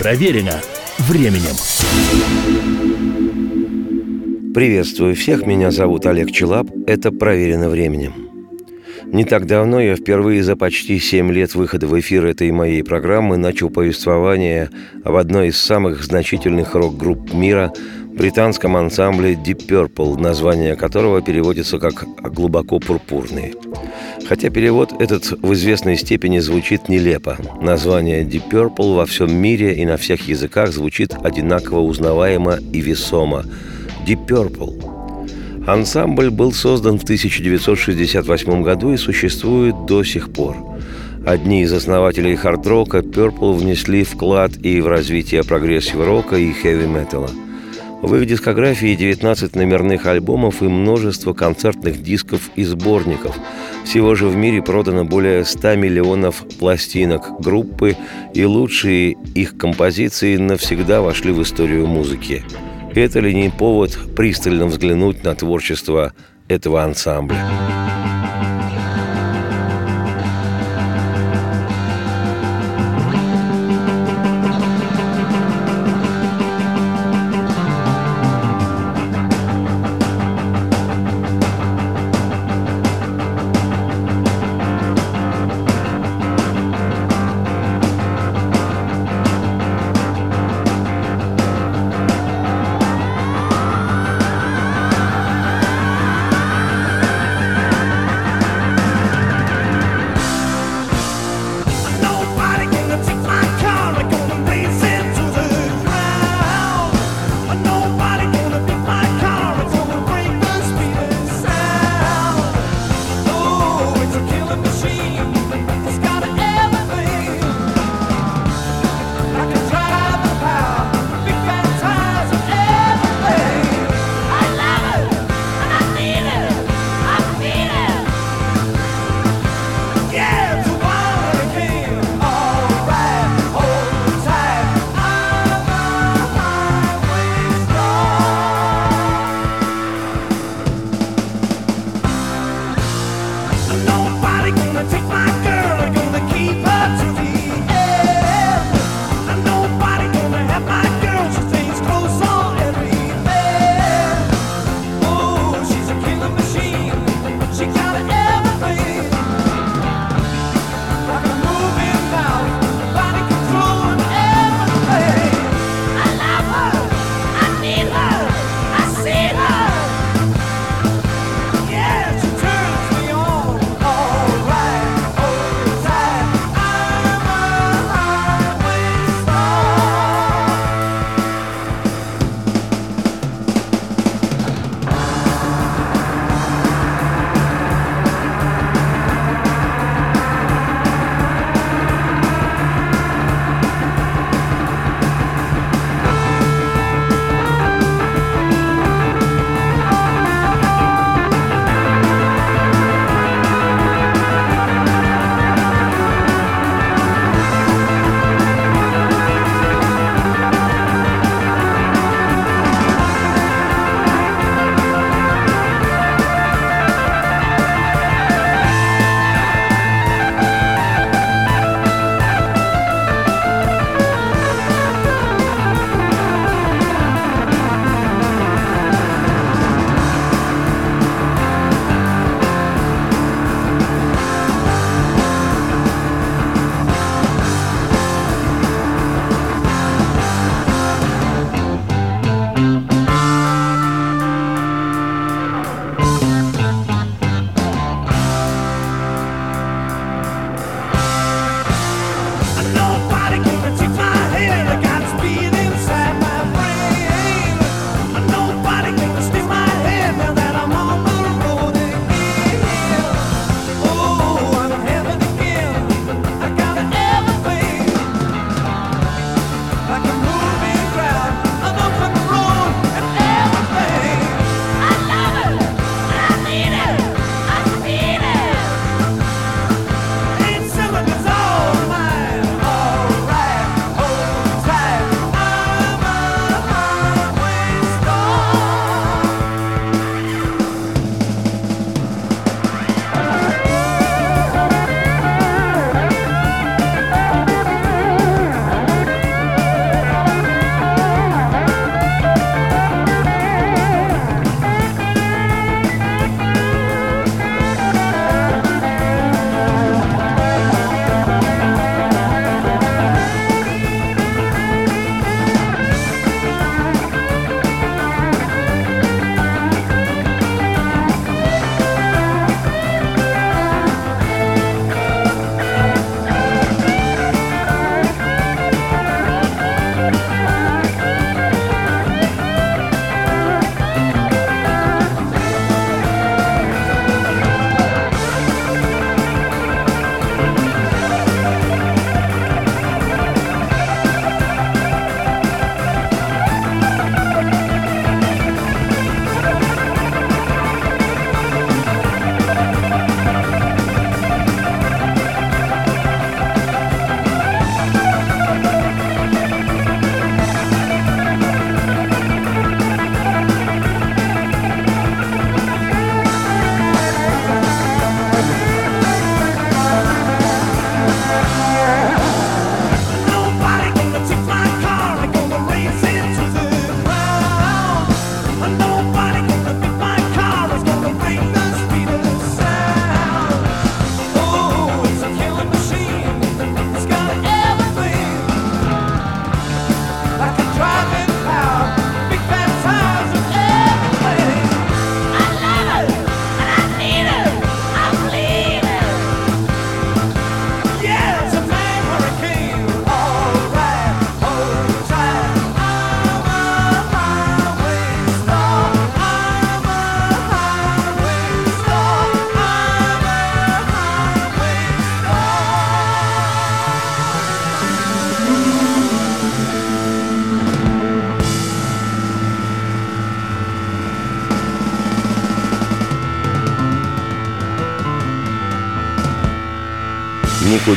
Проверено временем. Приветствую всех, меня зовут Олег Челап, это «Проверено временем». Не так давно я впервые за почти 7 лет выхода в эфир этой моей программы начал повествование об одной из самых значительных рок-групп мира – британском ансамбле Deep Purple, название которого переводится как «глубоко пурпурный». Хотя перевод этот в известной степени звучит нелепо. Название Deep Purple во всем мире и на всех языках звучит одинаково узнаваемо и весомо. Deep Purple. Ансамбль был создан в 1968 году и существует до сих пор. Одни из основателей хард-рока Purple внесли вклад и в развитие прогрессив-рока и хэви-металла – в их дискографии 19 номерных альбомов и множество концертных дисков и сборников. Всего же в мире продано более 100 миллионов пластинок группы, и лучшие их композиции навсегда вошли в историю музыки. Это ли не повод пристально взглянуть на творчество этого ансамбля?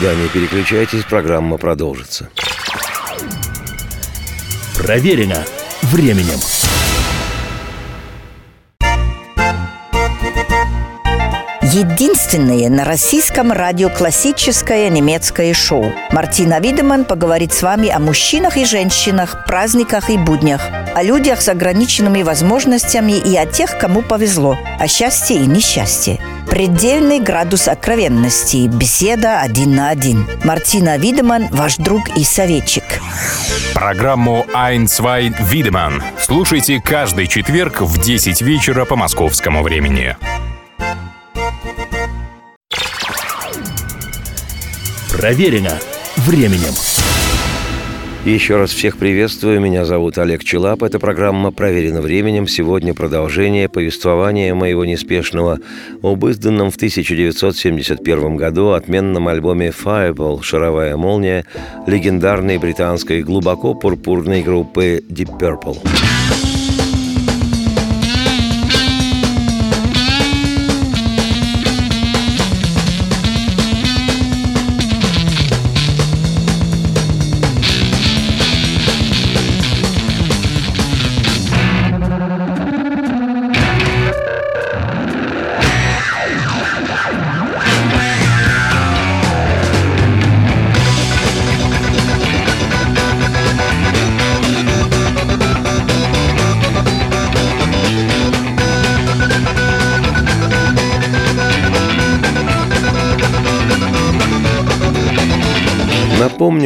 Никуда не переключайтесь, программа продолжится. Проверено временем. Единственное на российском радио классическое немецкое шоу. Мартина Видеман поговорит с вами о мужчинах и женщинах, праздниках и буднях, о людях с ограниченными возможностями и о тех, кому повезло, о счастье и несчастье. Предельный градус откровенности. Беседа один на один. Мартина Видеман, ваш друг и советчик. Программу «Ein, zwei, Видеман» слушайте каждый четверг в 10 вечера по московскому времени. Проверено временем. Еще раз всех приветствую. Меня зовут Олег Челап. Эта программа «Проверена временем». Сегодня продолжение повествования моего неспешного об изданном в 1971 году отменном альбоме «Fireball» «Шаровая молния» легендарной британской глубоко пурпурной группы Deep Purple.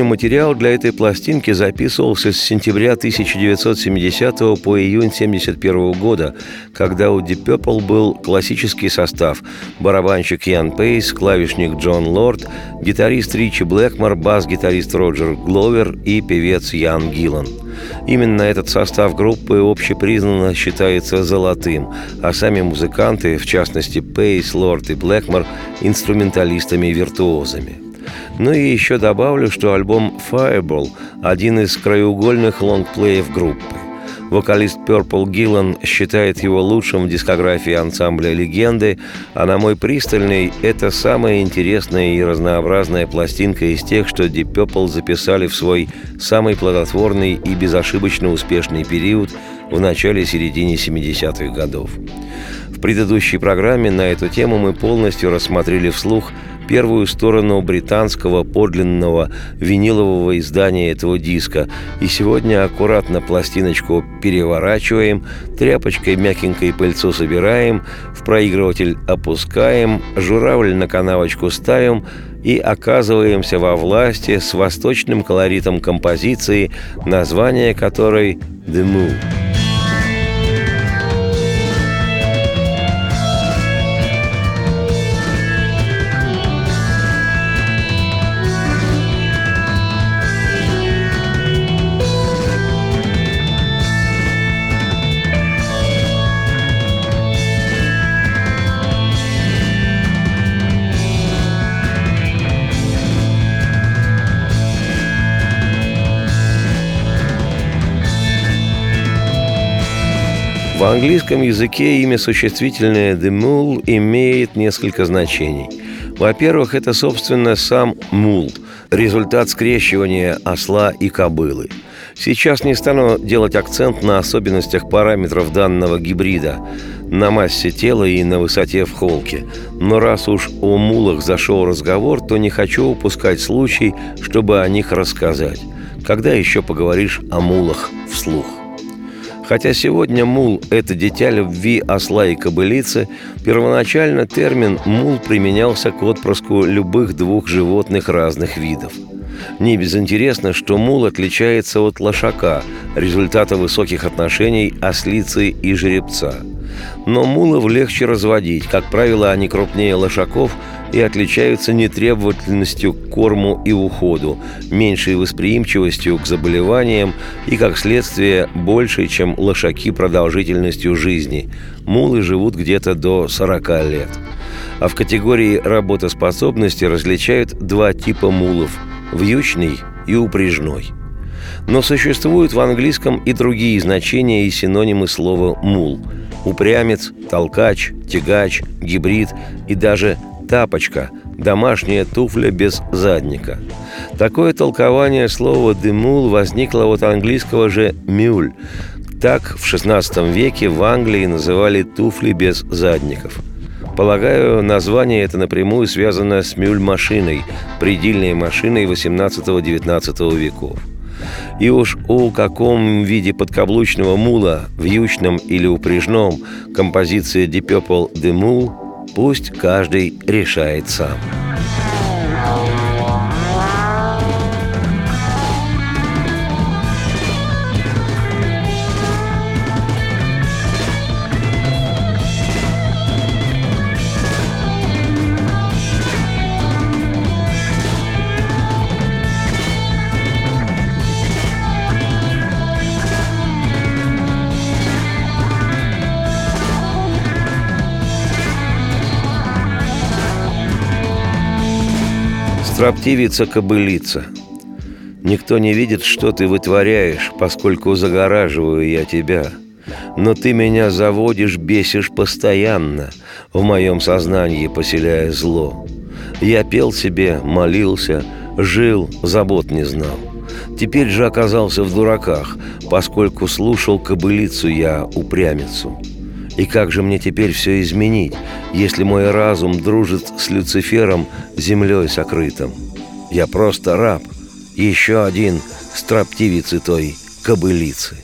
Материал для этой пластинки записывался с сентября 1970 по июнь 1971 года, когда у Deep Purple был классический состав – барабанщик Ян Пейс, клавишник Джон Лорд, гитарист Ричи Блэкмор, бас-гитарист Роджер Гловер и певец Ян Гиллан. Именно этот состав группы общепризнанно считается золотым, а сами музыканты, в частности Пейс, Лорд и Блэкмор, инструменталистами-виртуозами – ну и еще добавлю, что альбом Fireball – один из краеугольных лонгплеев группы. Вокалист Purple Гиллан считает его лучшим в дискографии ансамбля «Легенды», а на мой пристальный – это самая интересная и разнообразная пластинка из тех, что Deep Purple записали в свой самый плодотворный и безошибочно успешный период в начале-середине 70-х годов. В предыдущей программе на эту тему мы полностью рассмотрели вслух первую сторону британского подлинного винилового издания этого диска. И сегодня аккуратно пластиночку переворачиваем, тряпочкой мягенькой пыльцу собираем, в проигрыватель опускаем, журавль на канавочку ставим и оказываемся во власти с восточным колоритом композиции, название которой «The Moon». Английском языке имя существительное «the mule» имеет несколько значений. Во-первых, это, собственно, сам мул, результат скрещивания осла и кобылы. Сейчас не стану делать акцент на особенностях параметров данного гибрида, на массе тела и на высоте в холке. Но раз уж о мулах зашел разговор, то не хочу упускать случай, чтобы о них рассказать. Когда еще поговоришь о мулах вслух? Хотя сегодня мул – это дитя любви осла и кобылицы, первоначально термин «мул» применялся к отпрыску любых двух животных разных видов. Не безинтересно, что мул отличается от лошака, результата высоких отношений ослицы и жеребца – но мулов легче разводить. Как правило, они крупнее лошаков и отличаются нетребовательностью к корму и уходу, меньшей восприимчивостью к заболеваниям и, как следствие, большей, чем лошаки продолжительностью жизни. Мулы живут где-то до 40 лет. А в категории работоспособности различают два типа мулов – вьючный и упряжной. Но существуют в английском и другие значения и синонимы слова «мул» – упрямец, толкач, тягач, гибрид и даже тапочка, домашняя туфля без задника. Такое толкование слова «демул» возникло от английского же «мюль». Так в XVI веке в Англии называли туфли без задников. Полагаю, название это напрямую связано с мюль-машиной, предельной машиной XVIII-XIX веков. И уж о каком виде подкаблучного мула, вьючном или упряжном, композиция Deep Purple «The Mule» пусть каждый решает сам. Строптивица-кобылица. Никто не видит, что ты вытворяешь, поскольку загораживаю я тебя. Но ты меня заводишь, бесишь постоянно, в моем сознании поселяя зло. Я пел себе, молился, жил, забот не знал. Теперь же оказался в дураках, поскольку слушал кобылицу я, упрямицу. И как же мне теперь все изменить, если мой разум дружит с Люцифером, землей сокрытым? Я просто раб, еще один строптивицы той кобылицы.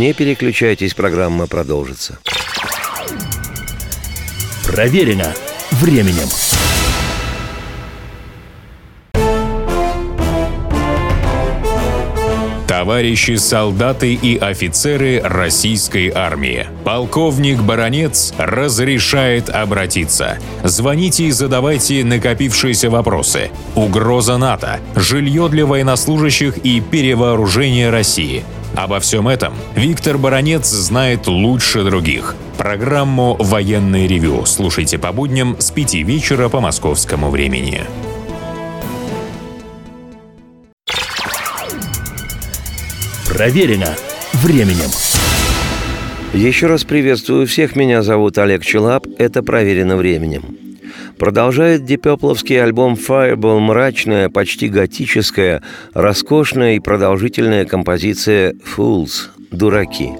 Не переключайтесь, программа продолжится. Проверено временем. Товарищи солдаты и офицеры российской армии. Полковник Баронец разрешает обратиться. Звоните и задавайте накопившиеся вопросы. Угроза НАТО, жилье для военнослужащих и перевооружение России. Обо всем этом Виктор Баронец знает лучше других. Программу «Военный ревю» слушайте по будням с 5 вечера по московскому времени. Проверено временем. Еще раз приветствую всех, меня зовут Олег Челап, это «Проверено временем». Продолжает дипепловский альбом Fireball мрачная, почти готическая, роскошная и продолжительная композиция «Fools» – «Дураки».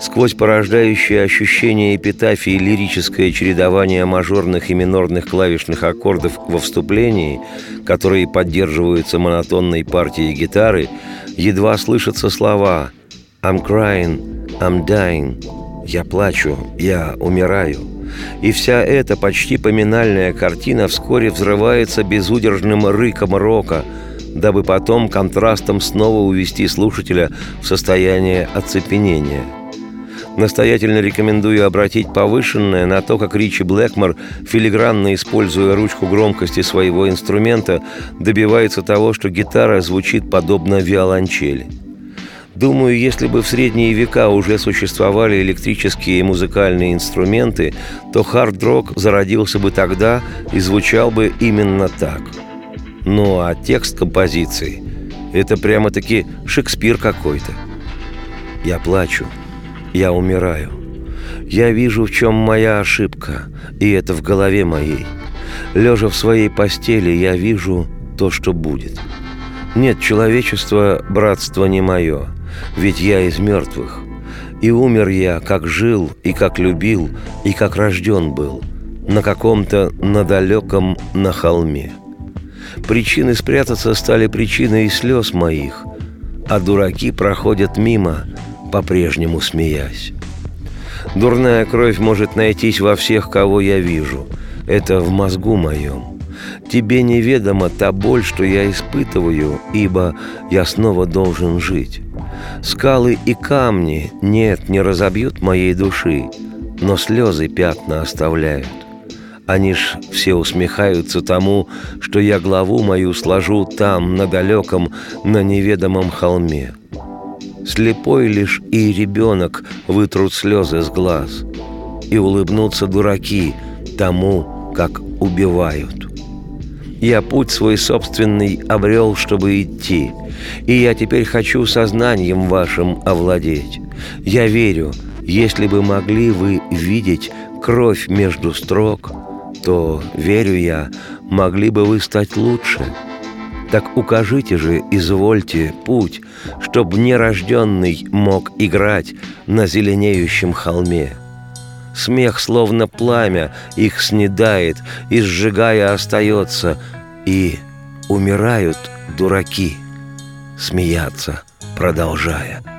Сквозь порождающие ощущение эпитафии лирическое чередование мажорных и минорных клавишных аккордов во вступлении, которые поддерживаются монотонной партией гитары, едва слышатся слова «I'm crying», «I'm dying», «Я плачу», «Я умираю». И вся эта почти поминальная картина вскоре взрывается безудержным рыком рока, дабы потом контрастом снова увести слушателя в состояние оцепенения – Настоятельно рекомендую обратить повышенное на то, как Ричи Блэкмор, филигранно используя ручку громкости своего инструмента, добивается того, что гитара звучит подобно виолончели. Думаю, если бы в средние века уже существовали электрические музыкальные инструменты, то хард-рок зародился бы тогда и звучал бы именно так. Ну а текст композиции – это прямо-таки Шекспир какой-то. Я плачу – я умираю. Я вижу, в чем моя ошибка, и это в голове моей. Лежа в своей постели, я вижу то, что будет. Нет, человечество, братство не мое, ведь я из мертвых. И умер я, как жил, и как любил, и как рожден был, на каком-то надалеком на холме. Причины спрятаться стали причиной слез моих, а дураки проходят мимо, по-прежнему смеясь. Дурная кровь может найтись во всех, кого я вижу. Это в мозгу моем. Тебе неведома та боль, что я испытываю, ибо я снова должен жить. Скалы и камни, нет, не разобьют моей души, но слезы пятна оставляют. Они ж все усмехаются тому, что я главу мою сложу там, на далеком, на неведомом холме. Слепой лишь и ребенок вытрут слезы с глаз И улыбнутся дураки тому, как убивают Я путь свой собственный обрел, чтобы идти И я теперь хочу сознанием вашим овладеть. Я верю, если бы могли вы видеть кровь между строк То, верю я, могли бы вы стать лучше – так укажите же, извольте, путь, Чтоб нерожденный мог играть на зеленеющем холме. Смех, словно пламя, их снедает, и сжигая остается, и умирают дураки, смеяться продолжая.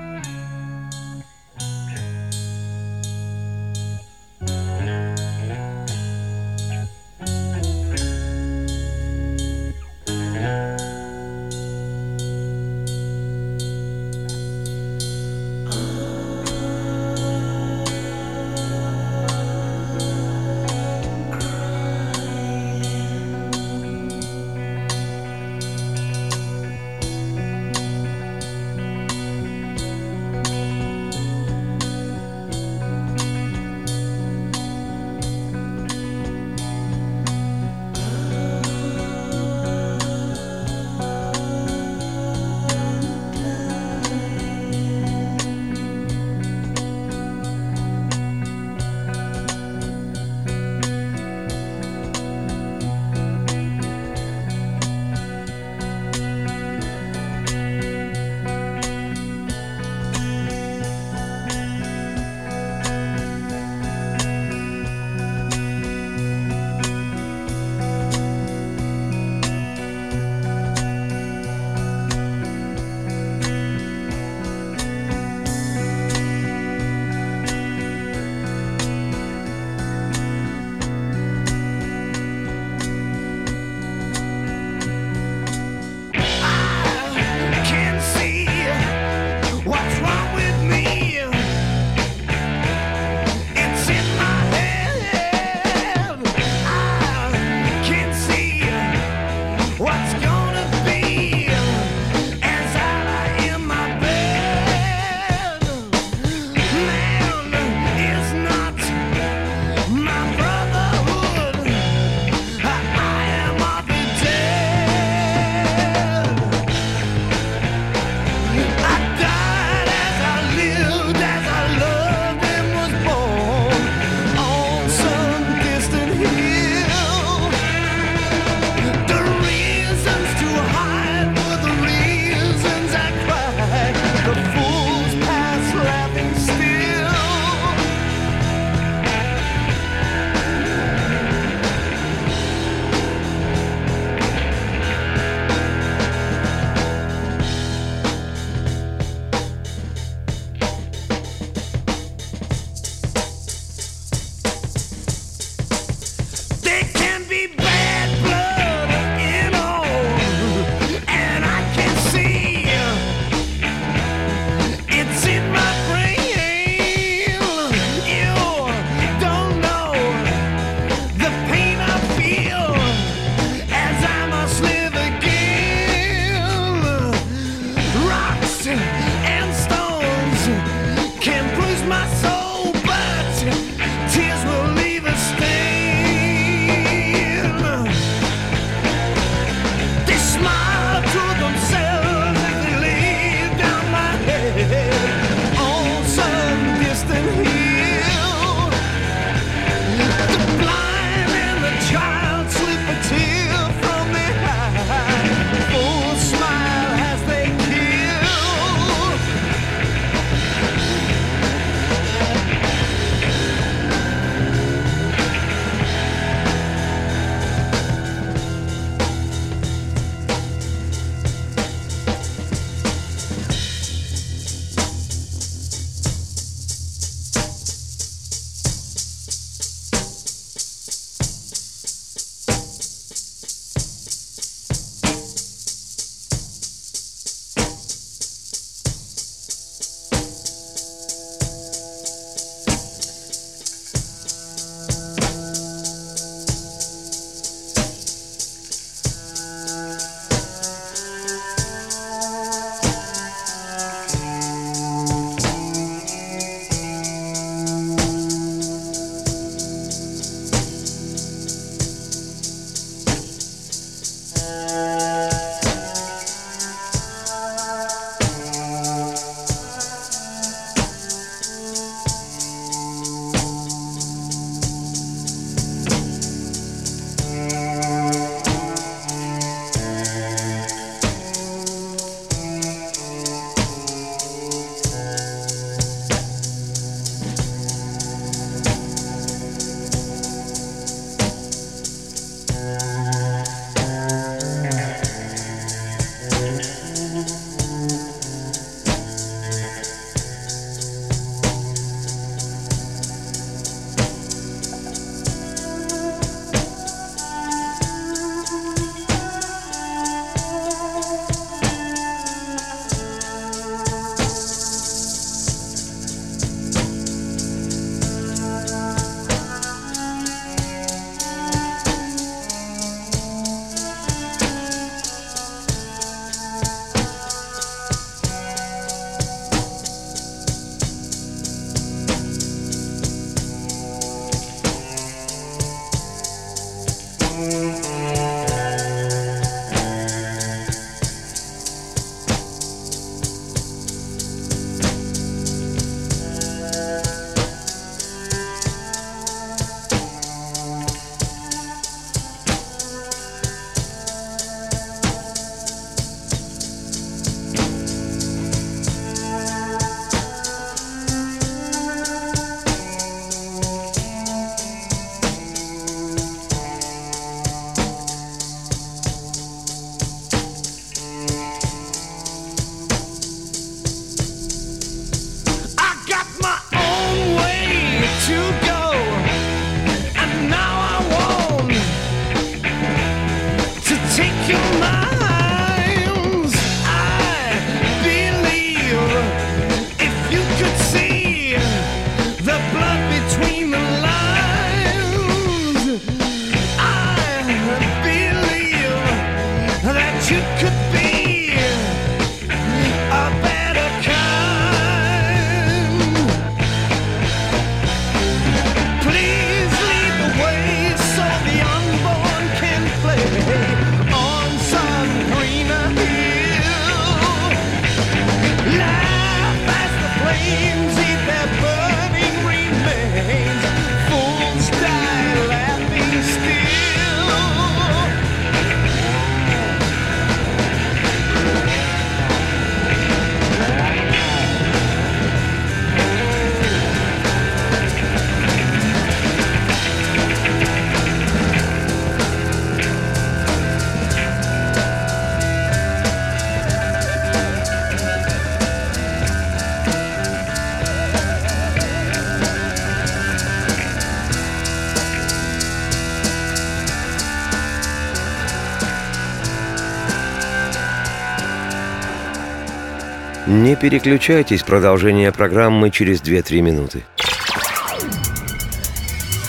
Не переключайтесь, продолжение программы через 2-3 минуты.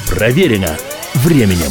Проверено временем.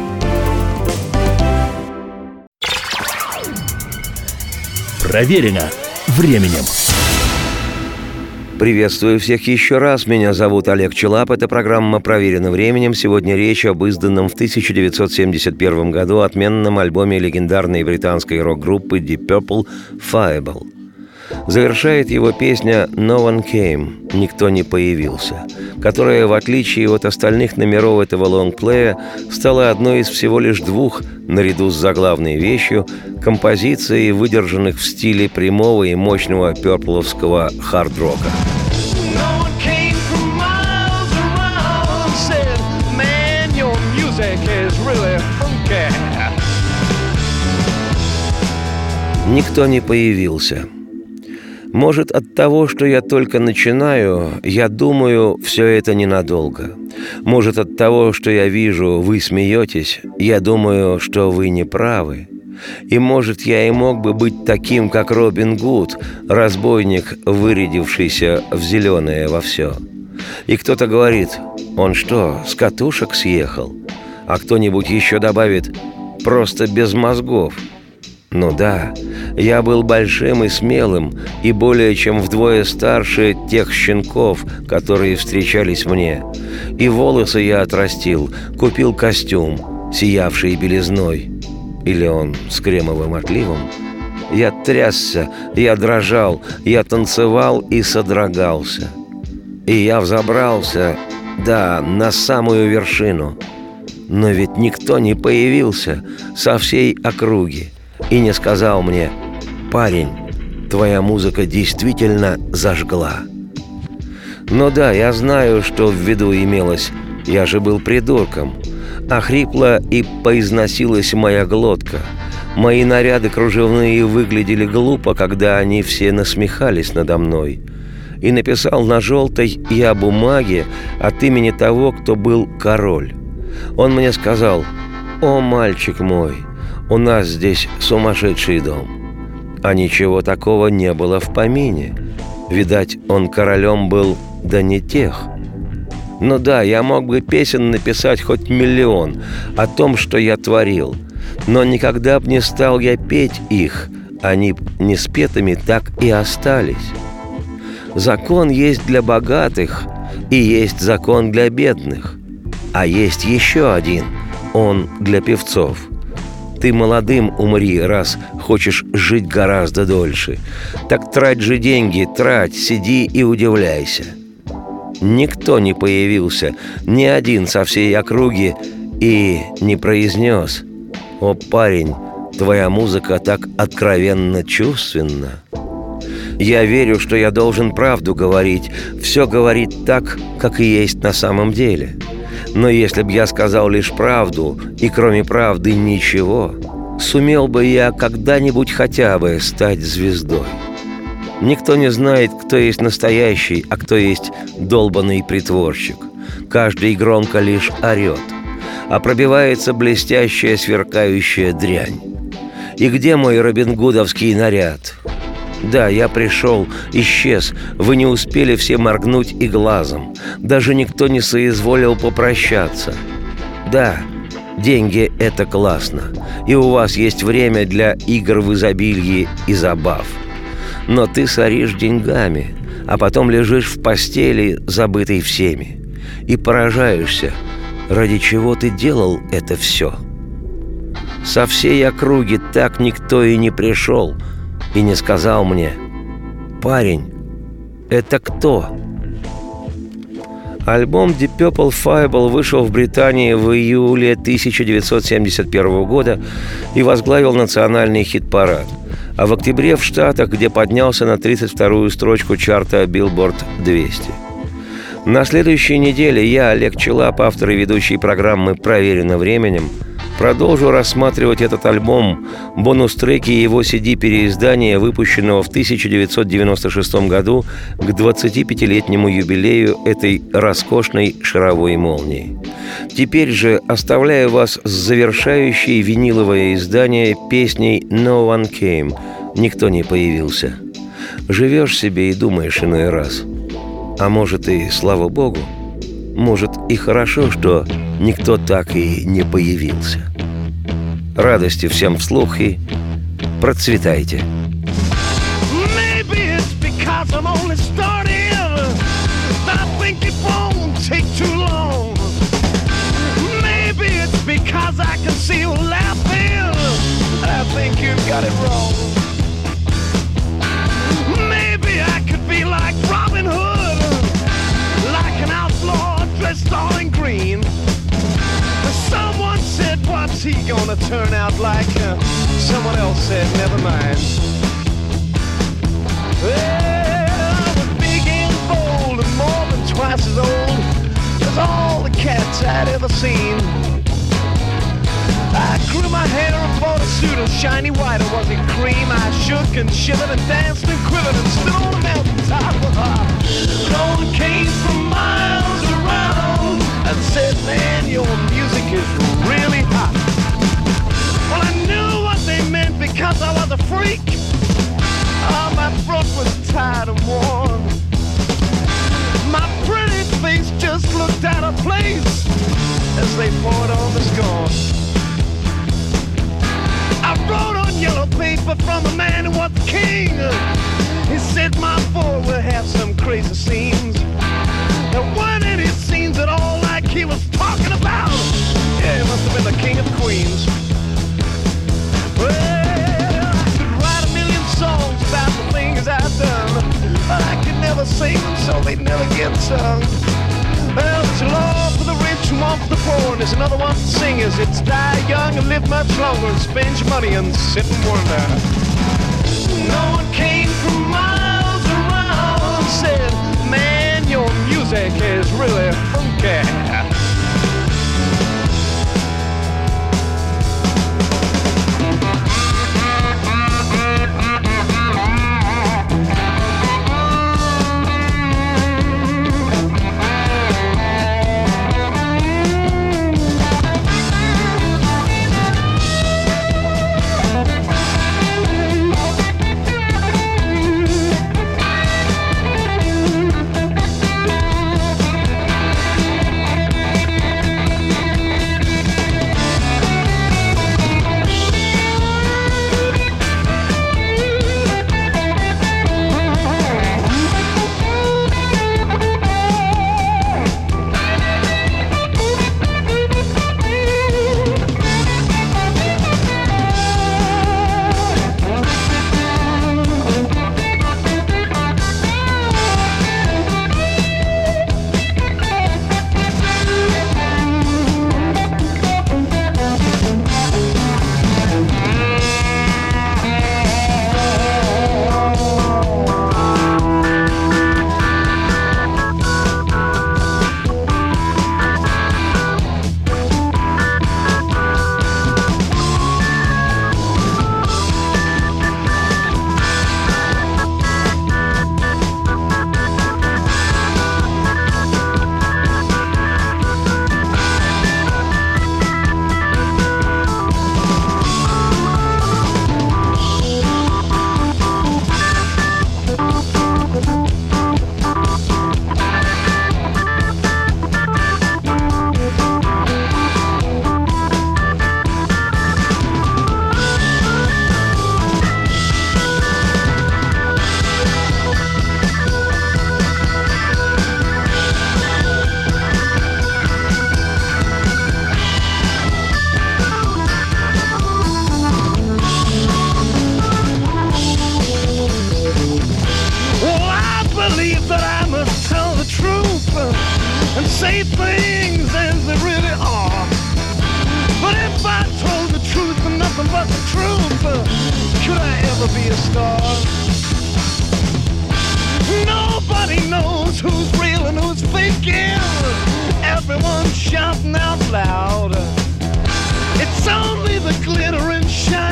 Проверено временем. Приветствую всех еще раз. Меня зовут Олег Челап. Эта программа «Проверена временем». Сегодня речь об изданном в 1971 году отменном альбоме легендарной британской рок-группы Deep Purple «Fireball». Завершает его песня «No one came» – «Никто не появился», которая, в отличие от остальных номеров этого лонгплея, стала одной из всего лишь двух, наряду с заглавной вещью, композиций, выдержанных в стиле прямого и мощного перпловского хард-рока. Никто не появился – может, от того, что я только начинаю, я думаю, все это ненадолго. Может, от того, что я вижу, вы смеетесь, я думаю, что вы не правы. И, может, я и мог бы быть таким, как Робин Гуд, разбойник, вырядившийся в зеленое во все. И кто-то говорит, он что, с катушек съехал? А кто-нибудь еще добавит, просто без мозгов – ну да, я был большим и смелым, и более чем вдвое старше тех щенков, которые встречались мне. И волосы я отрастил, купил костюм, сиявший белизной. Или он с кремовым отливом? Я трясся, я дрожал, я танцевал и содрогался. И я взобрался, да, на самую вершину. Но ведь никто не появился со всей округи и не сказал мне «Парень, твоя музыка действительно зажгла». Но да, я знаю, что в виду имелось. Я же был придурком. Охрипла и поизносилась моя глотка. Мои наряды кружевные выглядели глупо, когда они все насмехались надо мной. И написал на желтой «Я бумаге» от имени того, кто был король. Он мне сказал «О, мальчик мой, у нас здесь сумасшедший дом. А ничего такого не было в помине. Видать, он королем был, да не тех. Ну да, я мог бы песен написать хоть миллион о том, что я творил. Но никогда б не стал я петь их. Они не спетыми так и остались. Закон есть для богатых, и есть закон для бедных. А есть еще один, он для певцов – ты молодым умри, раз хочешь жить гораздо дольше. Так трать же деньги, трать, сиди и удивляйся. Никто не появился, ни один со всей округи, и не произнес «О, парень, твоя музыка так откровенно чувственна». Я верю, что я должен правду говорить, все говорить так, как и есть на самом деле – но если б я сказал лишь правду, и кроме правды ничего, сумел бы я когда-нибудь хотя бы стать звездой. Никто не знает, кто есть настоящий, а кто есть долбанный притворщик. Каждый громко лишь орет, а пробивается блестящая сверкающая дрянь. И где мой робингудовский наряд? Да, я пришел, исчез. Вы не успели все моргнуть и глазом. Даже никто не соизволил попрощаться. Да, деньги – это классно. И у вас есть время для игр в изобилии и забав. Но ты соришь деньгами, а потом лежишь в постели, забытой всеми. И поражаешься, ради чего ты делал это все. Со всей округи так никто и не пришел – и не сказал мне «Парень, это кто?» Альбом Deep Purple Fireball вышел в Британии в июле 1971 года и возглавил национальный хит-парад. А в октябре в Штатах, где поднялся на 32-ю строчку чарта Billboard 200. На следующей неделе я, Олег Челап, автор и ведущий программы «Проверено временем», Продолжу рассматривать этот альбом, бонус-треки его CD-переиздания, выпущенного в 1996 году к 25-летнему юбилею этой роскошной шаровой молнии. Теперь же оставляю вас с завершающей виниловое издание песней «No One Came» «Никто не появился». Живешь себе и думаешь иной раз. А может и слава богу, может и хорошо, что никто так и не появился. Радости всем вслух и процветайте. I you think you've got it wrong. Outlaw all in green. Someone said, What's he gonna turn out like? Uh, someone else said, Never mind. Well, was big and bold and more than twice as old as all the cats I'd ever seen. I grew my hair and bought a suit of shiny white, it cream? I shook and shivered and danced and quivered and stood on a mountaintop. no one came from miles and said, man, your music is really hot. Well, I knew what they meant because I was a freak. Oh, my throat was tired and worn. My pretty face just looked out of place as they poured on the scorn. I wrote on yellow paper from a man who was king. He said my boy will have some crazy scenes. There weren't any scenes at all he was talking about. Yeah, he must have been the king of queens. Well, I could write a million songs about the things I've done, but I could never sing them so they'd never get sung. Well, there's a law for the rich and one for the poor, and there's another one for singers. It's die young and live much longer and spend your money and sit and wonder. No one came from music is really funky.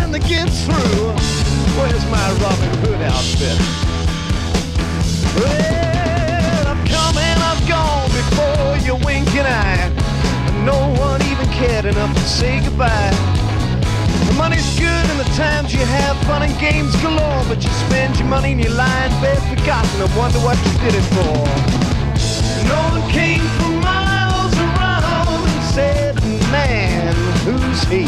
Shine that gets through. Where's my Robin Hood outfit? Well, I've come and I've gone before you wink an eye. And no one even cared enough to say goodbye. The money's good and the times you have fun and games galore, but you spend your money and you lie in bed forgotten and wonder what you did it for. No one came from miles around and said, man, who's he?